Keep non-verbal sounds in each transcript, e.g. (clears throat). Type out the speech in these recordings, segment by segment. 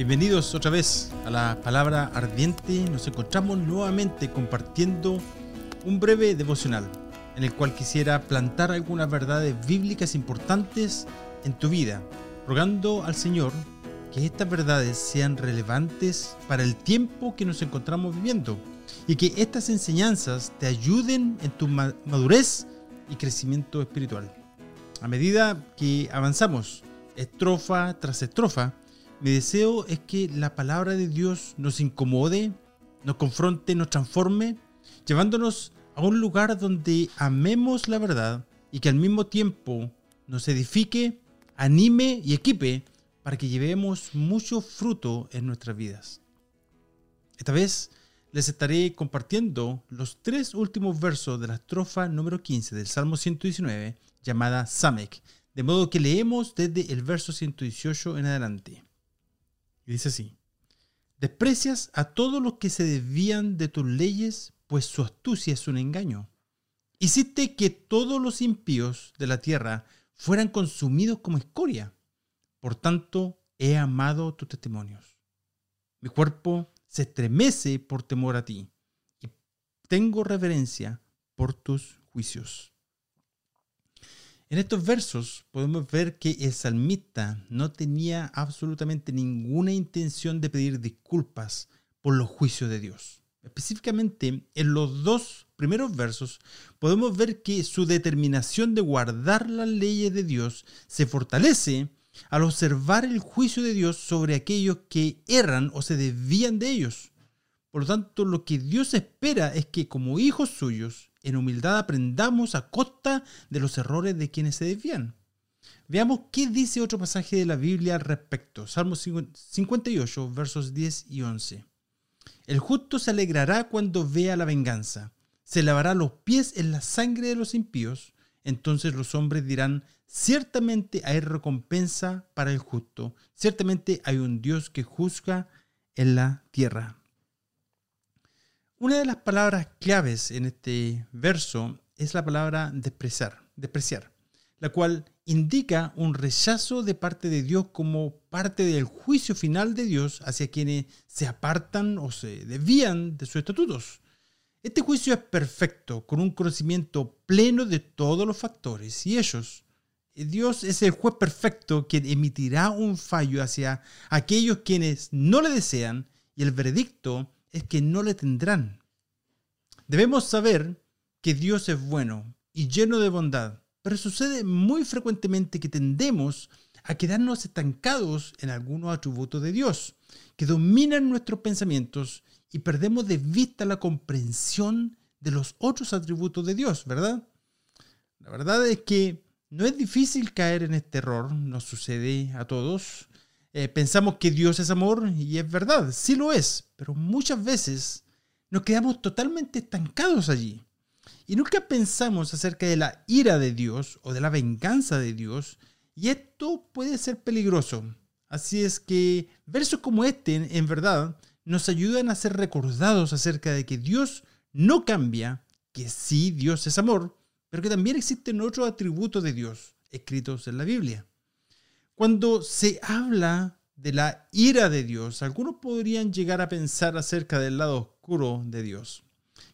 Bienvenidos otra vez a la palabra ardiente. Nos encontramos nuevamente compartiendo un breve devocional en el cual quisiera plantar algunas verdades bíblicas importantes en tu vida, rogando al Señor que estas verdades sean relevantes para el tiempo que nos encontramos viviendo y que estas enseñanzas te ayuden en tu madurez y crecimiento espiritual. A medida que avanzamos, estrofa tras estrofa, mi deseo es que la palabra de Dios nos incomode, nos confronte, nos transforme, llevándonos a un lugar donde amemos la verdad y que al mismo tiempo nos edifique, anime y equipe para que llevemos mucho fruto en nuestras vidas. Esta vez les estaré compartiendo los tres últimos versos de la estrofa número 15 del Salmo 119 llamada Samek, de modo que leemos desde el verso 118 en adelante dice así, desprecias a todos los que se desvían de tus leyes, pues su astucia es un engaño. Hiciste que todos los impíos de la tierra fueran consumidos como escoria. Por tanto, he amado tus testimonios. Mi cuerpo se estremece por temor a ti y tengo reverencia por tus juicios. En estos versos podemos ver que el salmista no tenía absolutamente ninguna intención de pedir disculpas por los juicios de Dios. Específicamente, en los dos primeros versos podemos ver que su determinación de guardar las leyes de Dios se fortalece al observar el juicio de Dios sobre aquellos que erran o se desvían de ellos. Por lo tanto, lo que Dios espera es que como hijos suyos en humildad aprendamos a costa de los errores de quienes se desvían. Veamos qué dice otro pasaje de la Biblia al respecto. Salmo 58, versos 10 y 11. El justo se alegrará cuando vea la venganza. Se lavará los pies en la sangre de los impíos. Entonces los hombres dirán, ciertamente hay recompensa para el justo. Ciertamente hay un Dios que juzga en la tierra. Una de las palabras claves en este verso es la palabra despreciar, despreciar, la cual indica un rechazo de parte de Dios como parte del juicio final de Dios hacia quienes se apartan o se desvían de sus estatutos. Este juicio es perfecto, con un conocimiento pleno de todos los factores y ellos. Dios es el juez perfecto quien emitirá un fallo hacia aquellos quienes no le desean y el veredicto es que no le tendrán. Debemos saber que Dios es bueno y lleno de bondad, pero sucede muy frecuentemente que tendemos a quedarnos estancados en algunos atributos de Dios, que dominan nuestros pensamientos y perdemos de vista la comprensión de los otros atributos de Dios, ¿verdad? La verdad es que no es difícil caer en este error, nos sucede a todos. Eh, pensamos que Dios es amor y es verdad, sí lo es, pero muchas veces nos quedamos totalmente estancados allí. Y nunca pensamos acerca de la ira de Dios o de la venganza de Dios, y esto puede ser peligroso. Así es que versos como este, en verdad, nos ayudan a ser recordados acerca de que Dios no cambia, que sí Dios es amor, pero que también existen otros atributos de Dios escritos en la Biblia. Cuando se habla de la ira de Dios, algunos podrían llegar a pensar acerca del lado oscuro de Dios.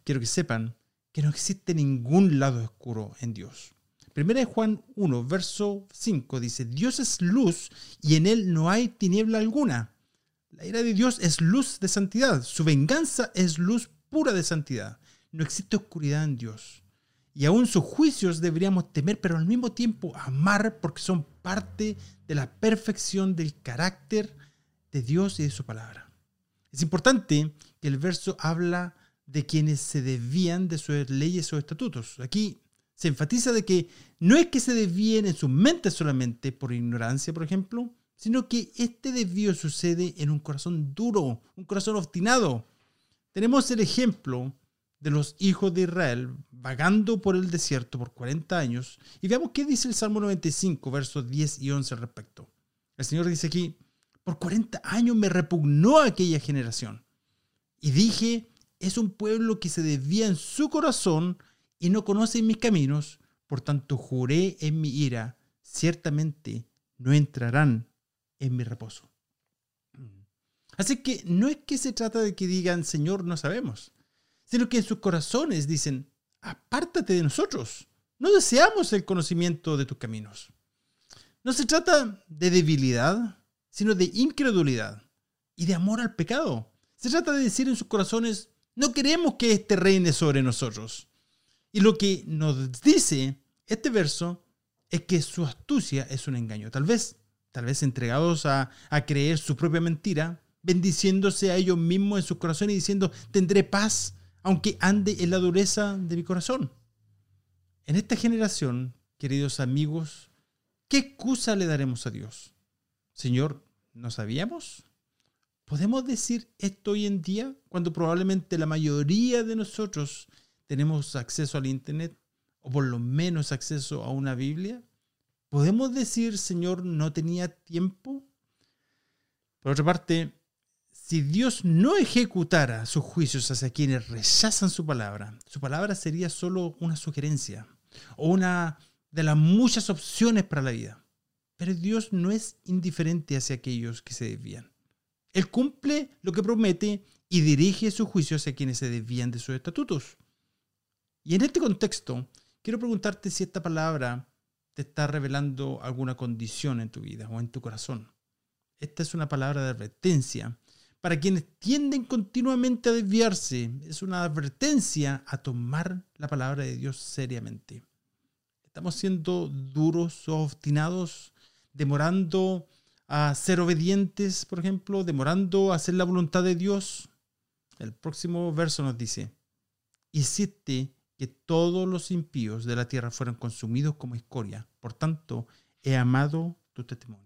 Quiero que sepan que no existe ningún lado oscuro en Dios. Primera de Juan 1, verso 5 dice, Dios es luz y en él no hay tiniebla alguna. La ira de Dios es luz de santidad, su venganza es luz pura de santidad. No existe oscuridad en Dios y aún sus juicios deberíamos temer, pero al mismo tiempo amar porque son parte de la perfección del carácter de Dios y de su palabra. Es importante que el verso habla de quienes se desvían de sus leyes o estatutos. Aquí se enfatiza de que no es que se desvíen en su mente solamente por ignorancia, por ejemplo, sino que este desvío sucede en un corazón duro, un corazón obstinado. Tenemos el ejemplo de los hijos de Israel vagando por el desierto por 40 años. Y veamos qué dice el Salmo 95, versos 10 y 11 al respecto. El Señor dice aquí, por 40 años me repugnó aquella generación. Y dije, es un pueblo que se desvía en su corazón y no conoce mis caminos. Por tanto, juré en mi ira, ciertamente no entrarán en mi reposo. Así que no es que se trata de que digan, Señor, no sabemos, sino que en sus corazones dicen, apártate de nosotros, no deseamos el conocimiento de tus caminos. No se trata de debilidad, sino de incredulidad y de amor al pecado. Se trata de decir en sus corazones, no queremos que este reine sobre nosotros. Y lo que nos dice este verso es que su astucia es un engaño. Tal vez, tal vez entregados a, a creer su propia mentira, bendiciéndose a ellos mismos en su corazón y diciendo, tendré paz aunque ande en la dureza de mi corazón. En esta generación, queridos amigos, ¿qué excusa le daremos a Dios? Señor, ¿no sabíamos? ¿Podemos decir esto hoy en día cuando probablemente la mayoría de nosotros tenemos acceso al Internet o por lo menos acceso a una Biblia? ¿Podemos decir, Señor, no tenía tiempo? Por otra parte, si Dios no ejecutara sus juicios hacia quienes rechazan su palabra, su palabra sería solo una sugerencia o una de las muchas opciones para la vida. Pero Dios no es indiferente hacia aquellos que se desvían. Él cumple lo que promete y dirige sus juicios hacia quienes se desvían de sus estatutos. Y en este contexto, quiero preguntarte si esta palabra te está revelando alguna condición en tu vida o en tu corazón. Esta es una palabra de advertencia para quienes tienden continuamente a desviarse. Es una advertencia a tomar la palabra de Dios seriamente. Estamos siendo duros o obstinados, demorando a ser obedientes, por ejemplo, demorando a hacer la voluntad de Dios. El próximo verso nos dice, hiciste que todos los impíos de la tierra fueran consumidos como escoria. Por tanto, he amado tu testimonio.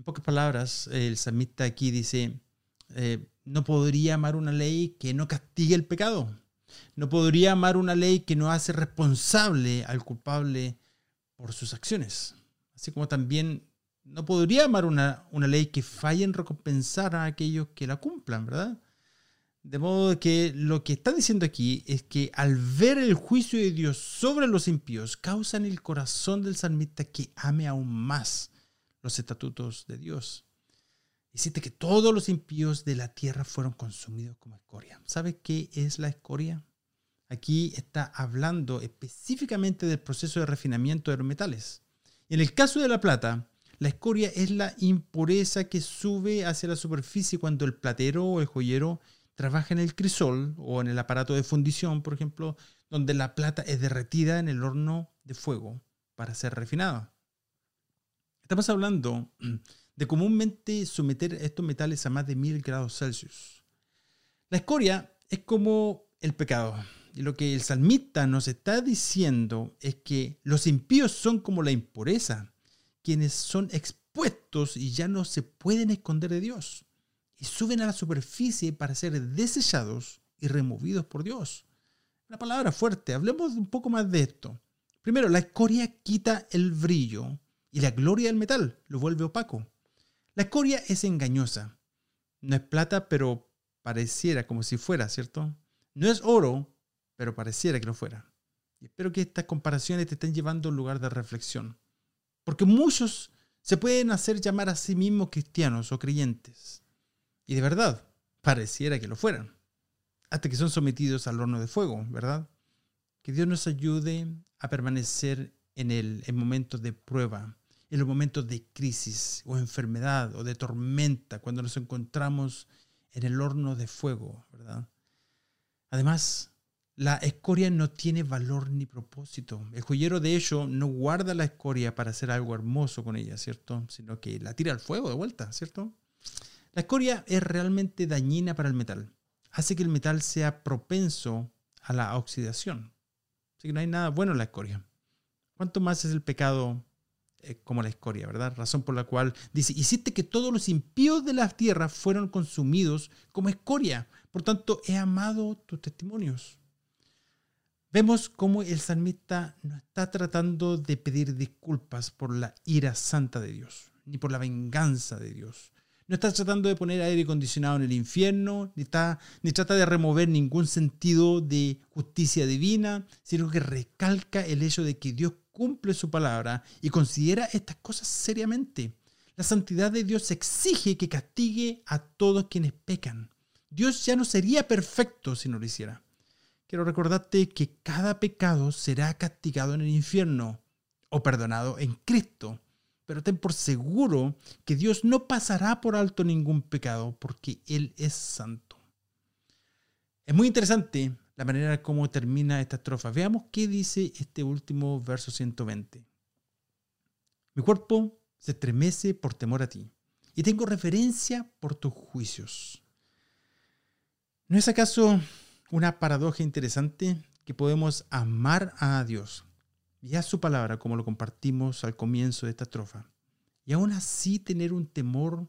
En pocas palabras, el samita aquí dice, eh, no podría amar una ley que no castigue el pecado. No podría amar una ley que no hace responsable al culpable por sus acciones. Así como también no podría amar una, una ley que falle en recompensar a aquellos que la cumplan, ¿verdad? De modo que lo que está diciendo aquí es que al ver el juicio de Dios sobre los impíos, causa en el corazón del salmista que ame aún más los estatutos de Dios. Hiciste que todos los impíos de la tierra fueron consumidos como escoria. ¿Sabe qué es la escoria? Aquí está hablando específicamente del proceso de refinamiento de los metales. En el caso de la plata, la escoria es la impureza que sube hacia la superficie cuando el platero o el joyero trabaja en el crisol o en el aparato de fundición, por ejemplo, donde la plata es derretida en el horno de fuego para ser refinada. Estamos hablando (clears throat) de comúnmente someter estos metales a más de mil grados Celsius. La escoria es como el pecado. Y lo que el salmista nos está diciendo es que los impíos son como la impureza, quienes son expuestos y ya no se pueden esconder de Dios. Y suben a la superficie para ser desechados y removidos por Dios. Una palabra fuerte, hablemos un poco más de esto. Primero, la escoria quita el brillo y la gloria del metal lo vuelve opaco. La escoria es engañosa. No es plata, pero pareciera como si fuera, ¿cierto? No es oro, pero pareciera que lo fuera. Y espero que estas comparaciones te estén llevando a un lugar de reflexión. Porque muchos se pueden hacer llamar a sí mismos cristianos o creyentes. Y de verdad, pareciera que lo fueran. Hasta que son sometidos al horno de fuego, ¿verdad? Que Dios nos ayude a permanecer en él en momentos de prueba, en los momentos de crisis o enfermedad o de tormenta, cuando nos encontramos en el horno de fuego, ¿verdad? Además, la escoria no tiene valor ni propósito. El joyero, de hecho, no guarda la escoria para hacer algo hermoso con ella, ¿cierto? Sino que la tira al fuego de vuelta, ¿cierto? La escoria es realmente dañina para el metal. Hace que el metal sea propenso a la oxidación. Así que no hay nada bueno en la escoria. ¿Cuánto más es el pecado eh, como la escoria, ¿verdad? Razón por la cual dice, hiciste que todos los impíos de la tierra fueron consumidos como escoria. Por tanto, he amado tus testimonios. Vemos cómo el salmista no está tratando de pedir disculpas por la ira santa de Dios, ni por la venganza de Dios. No está tratando de poner aire acondicionado en el infierno, ni, está, ni trata de remover ningún sentido de justicia divina, sino que recalca el hecho de que Dios cumple su palabra y considera estas cosas seriamente. La santidad de Dios exige que castigue a todos quienes pecan. Dios ya no sería perfecto si no lo hiciera. Quiero recordarte que cada pecado será castigado en el infierno o perdonado en Cristo. Pero ten por seguro que Dios no pasará por alto ningún pecado porque Él es santo. Es muy interesante la manera como termina esta estrofa. Veamos qué dice este último verso 120. Mi cuerpo se estremece por temor a ti y tengo referencia por tus juicios. ¿No es acaso una paradoja interesante que podemos amar a Dios y a su palabra como lo compartimos al comienzo de esta estrofa y aún así tener un temor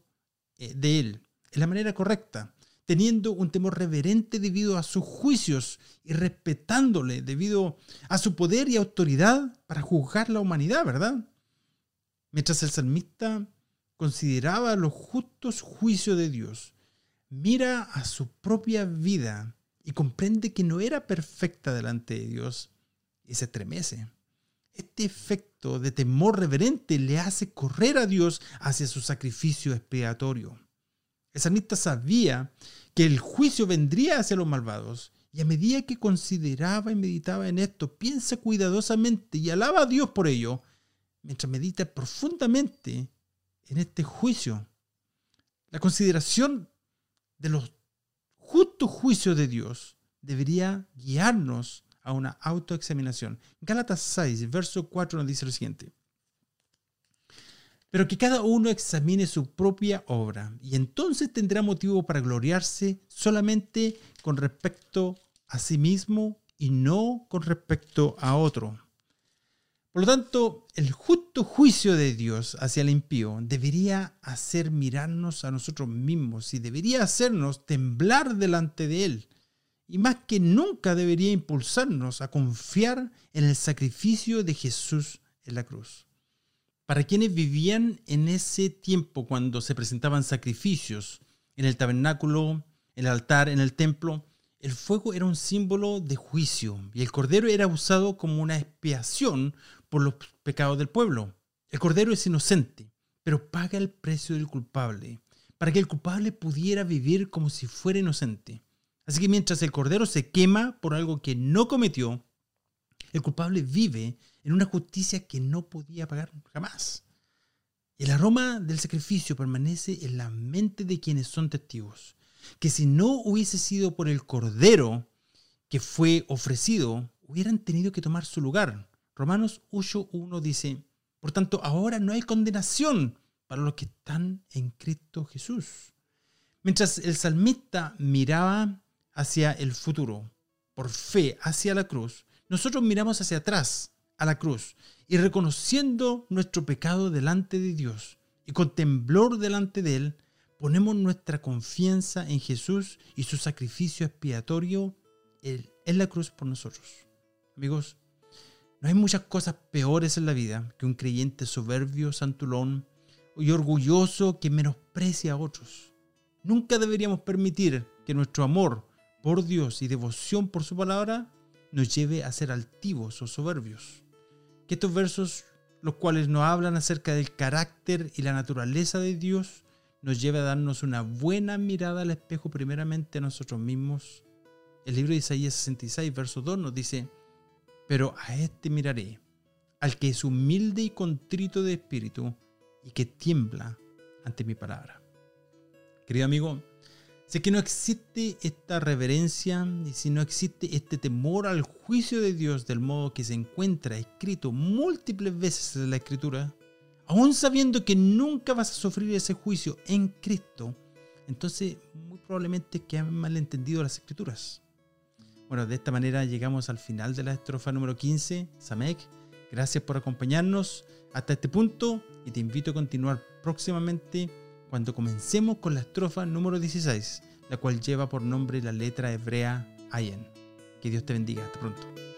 eh, de Él en la manera correcta, teniendo un temor reverente debido a sus juicios y respetándole debido a su poder y autoridad para juzgar la humanidad, ¿verdad? Mientras el salmista consideraba los justos juicios de Dios, mira a su propia vida y comprende que no era perfecta delante de Dios y se estremece. Este efecto de temor reverente le hace correr a Dios hacia su sacrificio expiatorio. El salmista sabía que el juicio vendría hacia los malvados y a medida que consideraba y meditaba en esto, piensa cuidadosamente y alaba a Dios por ello, mientras medita profundamente en este juicio. La consideración de los justos juicios de Dios debería guiarnos a una autoexaminación. Gálatas 6, verso 4 nos dice lo siguiente. Pero que cada uno examine su propia obra y entonces tendrá motivo para gloriarse solamente con respecto a sí mismo y no con respecto a otro. Por lo tanto, el justo juicio de Dios hacia el impío debería hacer mirarnos a nosotros mismos y debería hacernos temblar delante de Él. Y más que nunca debería impulsarnos a confiar en el sacrificio de Jesús en la cruz. Para quienes vivían en ese tiempo cuando se presentaban sacrificios en el tabernáculo, el altar, en el templo, el fuego era un símbolo de juicio y el cordero era usado como una expiación por los pecados del pueblo. El cordero es inocente, pero paga el precio del culpable, para que el culpable pudiera vivir como si fuera inocente. Así que mientras el cordero se quema por algo que no cometió, el culpable vive en una justicia que no podía pagar jamás. El aroma del sacrificio permanece en la mente de quienes son testigos, que si no hubiese sido por el cordero que fue ofrecido, hubieran tenido que tomar su lugar Romanos 8.1 dice, por tanto, ahora no hay condenación para los que están en Cristo Jesús. Mientras el salmista miraba hacia el futuro, por fe hacia la cruz, nosotros miramos hacia atrás, a la cruz, y reconociendo nuestro pecado delante de Dios y con temblor delante de Él, ponemos nuestra confianza en Jesús y su sacrificio expiatorio en la cruz por nosotros. Amigos, no hay muchas cosas peores en la vida que un creyente soberbio, santulón y orgulloso que menosprecia a otros. Nunca deberíamos permitir que nuestro amor por Dios y devoción por su palabra nos lleve a ser altivos o soberbios. Que estos versos, los cuales nos hablan acerca del carácter y la naturaleza de Dios, nos lleve a darnos una buena mirada al espejo primeramente a nosotros mismos. El libro de Isaías 66, verso 2 nos dice, pero a este miraré, al que es humilde y contrito de espíritu y que tiembla ante mi palabra. Querido amigo, sé que no existe esta reverencia y si no existe este temor al juicio de Dios del modo que se encuentra escrito múltiples veces en la escritura, aún sabiendo que nunca vas a sufrir ese juicio en Cristo, entonces muy probablemente que han malentendido las escrituras. Bueno, de esta manera llegamos al final de la estrofa número 15, Samek. Gracias por acompañarnos hasta este punto y te invito a continuar próximamente cuando comencemos con la estrofa número 16, la cual lleva por nombre la letra hebrea Ayen. Que Dios te bendiga. Hasta pronto.